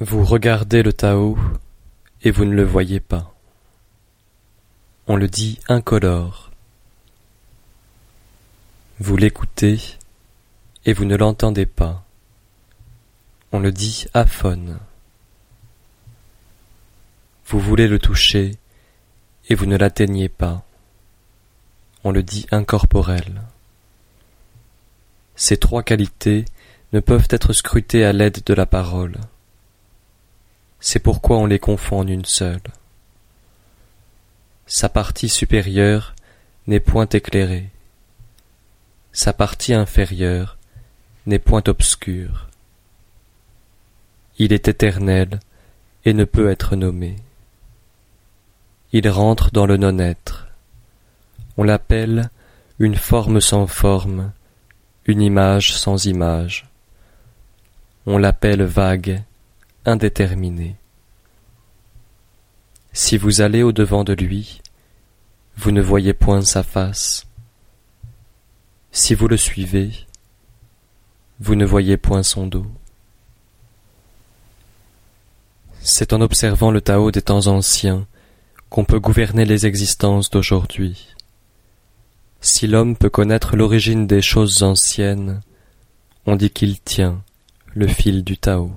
Vous regardez le Tao et vous ne le voyez pas. On le dit incolore. Vous l'écoutez et vous ne l'entendez pas. On le dit aphone. Vous voulez le toucher et vous ne l'atteignez pas. On le dit incorporel. Ces trois qualités ne peuvent être scrutées à l'aide de la parole. C'est pourquoi on les confond en une seule. Sa partie supérieure n'est point éclairée. Sa partie inférieure n'est point obscure. Il est éternel et ne peut être nommé. Il rentre dans le non-être. On l'appelle une forme sans forme, une image sans image. On l'appelle vague indéterminé. Si vous allez au-devant de lui, vous ne voyez point sa face. Si vous le suivez, vous ne voyez point son dos. C'est en observant le Tao des temps anciens qu'on peut gouverner les existences d'aujourd'hui. Si l'homme peut connaître l'origine des choses anciennes, on dit qu'il tient le fil du Tao.